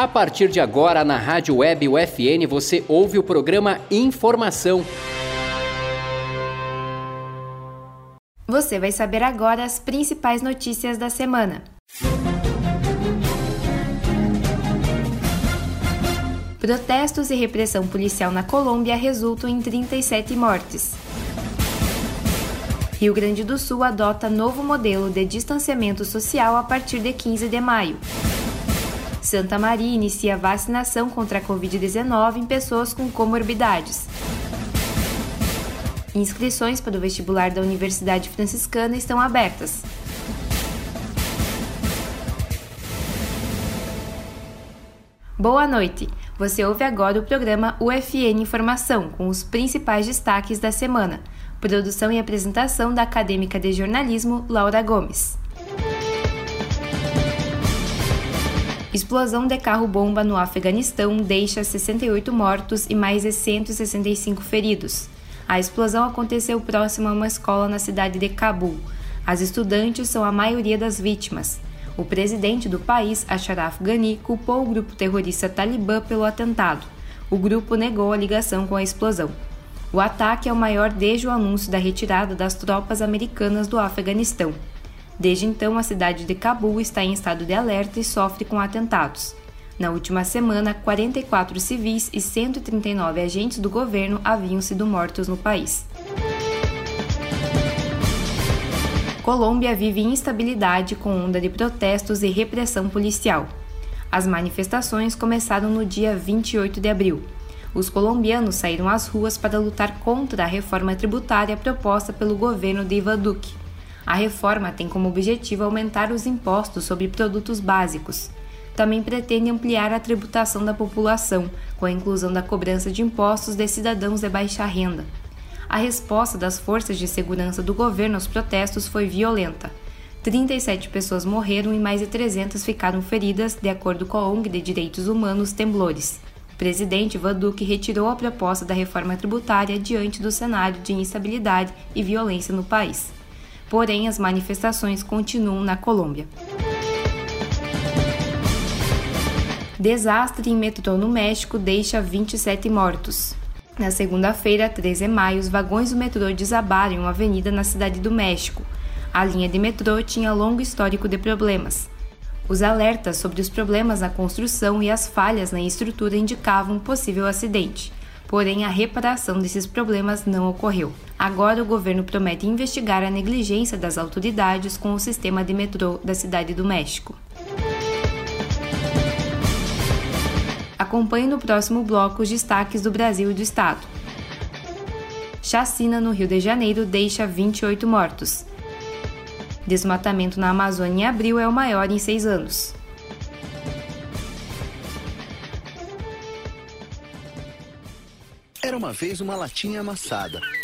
A partir de agora, na Rádio Web UFN, você ouve o programa Informação. Você vai saber agora as principais notícias da semana. Protestos e repressão policial na Colômbia resultam em 37 mortes. Rio Grande do Sul adota novo modelo de distanciamento social a partir de 15 de maio. Santa Maria inicia vacinação contra a Covid-19 em pessoas com comorbidades. Inscrições para o vestibular da Universidade Franciscana estão abertas. Boa noite! Você ouve agora o programa UFN Informação, com os principais destaques da semana. Produção e apresentação da acadêmica de jornalismo Laura Gomes. Explosão de carro-bomba no Afeganistão deixa 68 mortos e mais de 165 feridos. A explosão aconteceu próximo a uma escola na cidade de Cabul. As estudantes são a maioria das vítimas. O presidente do país, Ashraf Ghani, culpou o grupo terrorista Talibã pelo atentado. O grupo negou a ligação com a explosão. O ataque é o maior desde o anúncio da retirada das tropas americanas do Afeganistão. Desde então, a cidade de Cabul está em estado de alerta e sofre com atentados. Na última semana, 44 civis e 139 agentes do governo haviam sido mortos no país. Colômbia vive instabilidade com onda de protestos e repressão policial. As manifestações começaram no dia 28 de abril. Os colombianos saíram às ruas para lutar contra a reforma tributária proposta pelo governo de Ivan Duque. A reforma tem como objetivo aumentar os impostos sobre produtos básicos. Também pretende ampliar a tributação da população, com a inclusão da cobrança de impostos de cidadãos de baixa renda a resposta das forças de segurança do governo aos protestos foi violenta. 37 pessoas morreram e mais de 300 ficaram feridas, de acordo com a ONG de Direitos Humanos Temblores. O presidente Van Duque retirou a proposta da reforma tributária diante do cenário de instabilidade e violência no país. Porém, as manifestações continuam na Colômbia. Desastre em metrô no México deixa 27 mortos. Na segunda-feira, 13 de maio, os vagões do metrô desabaram em uma avenida na Cidade do México. A linha de metrô tinha longo histórico de problemas. Os alertas sobre os problemas na construção e as falhas na estrutura indicavam um possível acidente. Porém, a reparação desses problemas não ocorreu. Agora, o governo promete investigar a negligência das autoridades com o sistema de metrô da Cidade do México. Acompanhe no próximo bloco os destaques do Brasil e do Estado. Chacina no Rio de Janeiro deixa 28 mortos. Desmatamento na Amazônia em abril é o maior em seis anos. Uma vez uma latinha amassada.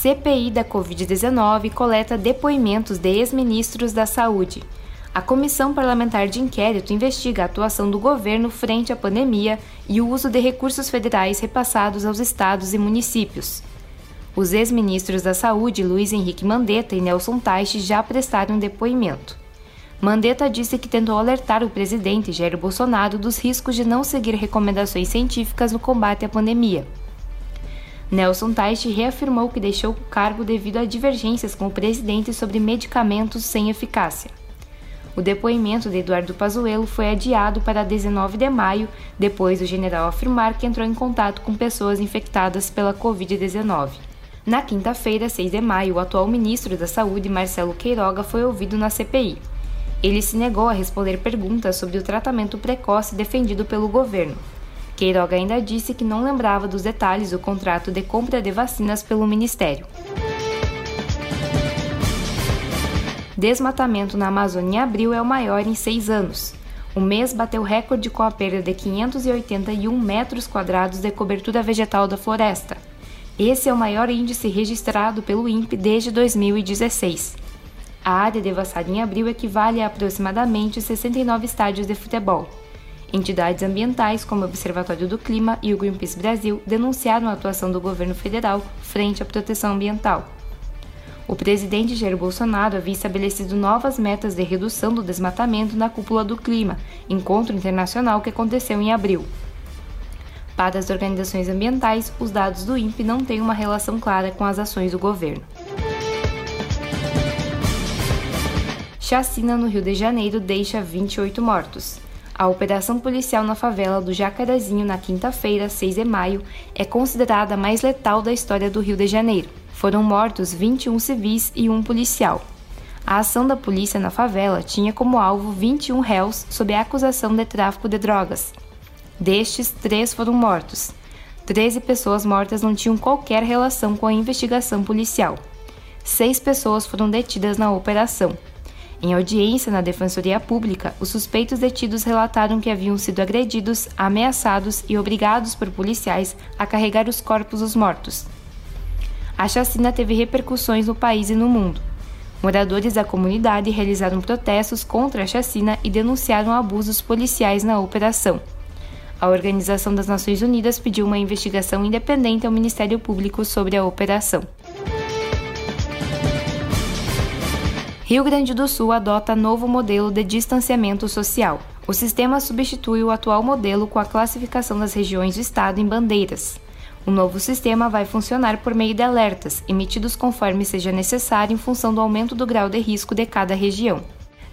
CPI da Covid-19 coleta depoimentos de ex-ministros da Saúde. A Comissão Parlamentar de Inquérito investiga a atuação do governo frente à pandemia e o uso de recursos federais repassados aos estados e municípios. Os ex-ministros da Saúde, Luiz Henrique Mandetta e Nelson Teich, já prestaram depoimento. Mandetta disse que tentou alertar o presidente Jair Bolsonaro dos riscos de não seguir recomendações científicas no combate à pandemia. Nelson Teich reafirmou que deixou o cargo devido a divergências com o presidente sobre medicamentos sem eficácia. O depoimento de Eduardo Pazuello foi adiado para 19 de maio, depois do general afirmar que entrou em contato com pessoas infectadas pela Covid-19. Na quinta-feira, 6 de maio, o atual ministro da Saúde, Marcelo Queiroga, foi ouvido na CPI. Ele se negou a responder perguntas sobre o tratamento precoce defendido pelo governo. Queiroga ainda disse que não lembrava dos detalhes do contrato de compra de vacinas pelo Ministério. Desmatamento na Amazônia em abril é o maior em seis anos. O mês bateu recorde com a perda de 581 metros quadrados de cobertura vegetal da floresta. Esse é o maior índice registrado pelo INPE desde 2016. A área devassada em abril equivale a aproximadamente 69 estádios de futebol. Entidades ambientais, como o Observatório do Clima e o Greenpeace Brasil, denunciaram a atuação do governo federal frente à proteção ambiental. O presidente Jair Bolsonaro havia estabelecido novas metas de redução do desmatamento na cúpula do clima, encontro internacional que aconteceu em abril. Para as organizações ambientais, os dados do INPE não têm uma relação clara com as ações do governo. Chacina no Rio de Janeiro deixa 28 mortos. A operação policial na favela do Jacarezinho na quinta-feira, 6 de maio, é considerada a mais letal da história do Rio de Janeiro. Foram mortos 21 civis e um policial. A ação da polícia na favela tinha como alvo 21 réus sob a acusação de tráfico de drogas. Destes, três foram mortos. Treze pessoas mortas não tinham qualquer relação com a investigação policial. Seis pessoas foram detidas na operação. Em audiência na Defensoria Pública, os suspeitos detidos relataram que haviam sido agredidos, ameaçados e obrigados por policiais a carregar os corpos dos mortos. A chacina teve repercussões no país e no mundo. Moradores da comunidade realizaram protestos contra a chacina e denunciaram abusos policiais na operação. A Organização das Nações Unidas pediu uma investigação independente ao Ministério Público sobre a operação. Rio Grande do Sul adota novo modelo de distanciamento social. O sistema substitui o atual modelo com a classificação das regiões do estado em bandeiras. O novo sistema vai funcionar por meio de alertas, emitidos conforme seja necessário em função do aumento do grau de risco de cada região.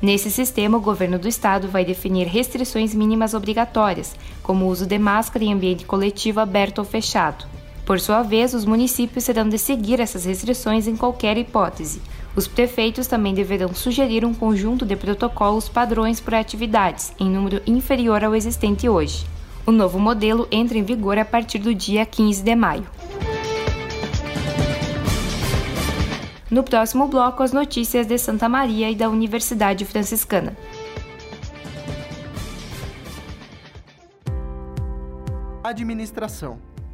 Nesse sistema, o governo do estado vai definir restrições mínimas obrigatórias, como o uso de máscara em ambiente coletivo aberto ou fechado. Por sua vez, os municípios terão de seguir essas restrições em qualquer hipótese, os prefeitos também deverão sugerir um conjunto de protocolos padrões por atividades, em número inferior ao existente hoje. O novo modelo entra em vigor a partir do dia 15 de maio. No próximo bloco, as notícias de Santa Maria e da Universidade Franciscana. Administração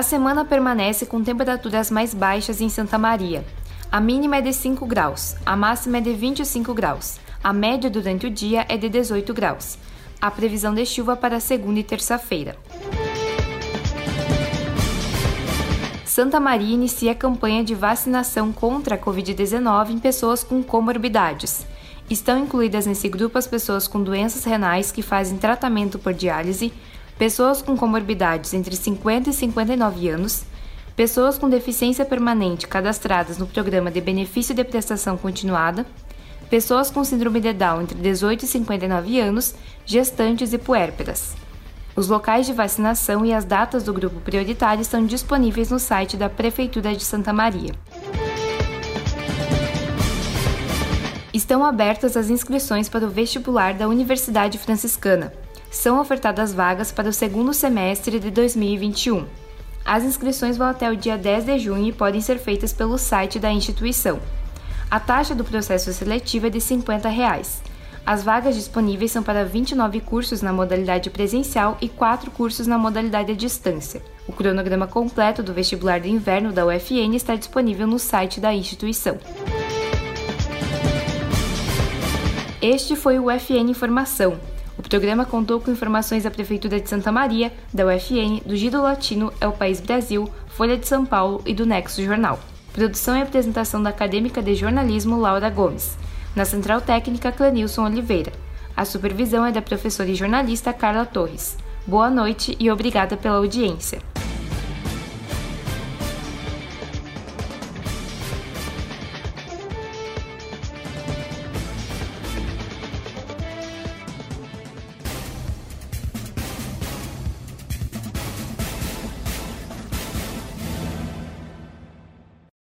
A semana permanece com temperaturas mais baixas em Santa Maria. A mínima é de 5 graus, a máxima é de 25 graus. A média durante o dia é de 18 graus. A previsão de chuva para segunda e terça-feira. Santa Maria inicia a campanha de vacinação contra a Covid-19 em pessoas com comorbidades. Estão incluídas nesse grupo as pessoas com doenças renais que fazem tratamento por diálise, pessoas com comorbidades entre 50 e 59 anos, pessoas com deficiência permanente cadastradas no programa de benefício de prestação continuada, pessoas com síndrome de Down entre 18 e 59 anos, gestantes e puérperas. Os locais de vacinação e as datas do grupo prioritário estão disponíveis no site da Prefeitura de Santa Maria. Estão abertas as inscrições para o vestibular da Universidade Franciscana são ofertadas vagas para o segundo semestre de 2021. As inscrições vão até o dia 10 de junho e podem ser feitas pelo site da instituição. A taxa do processo seletivo é de 50 reais. As vagas disponíveis são para 29 cursos na modalidade presencial e 4 cursos na modalidade à distância. O cronograma completo do vestibular de inverno da UFN está disponível no site da instituição. Este foi o UFN Informação. O programa contou com informações da Prefeitura de Santa Maria, da UFN, do Gido Latino, É o País Brasil, Folha de São Paulo e do Nexo Jornal. Produção e apresentação da acadêmica de jornalismo Laura Gomes. Na Central Técnica, Clenilson Oliveira. A supervisão é da professora e jornalista Carla Torres. Boa noite e obrigada pela audiência.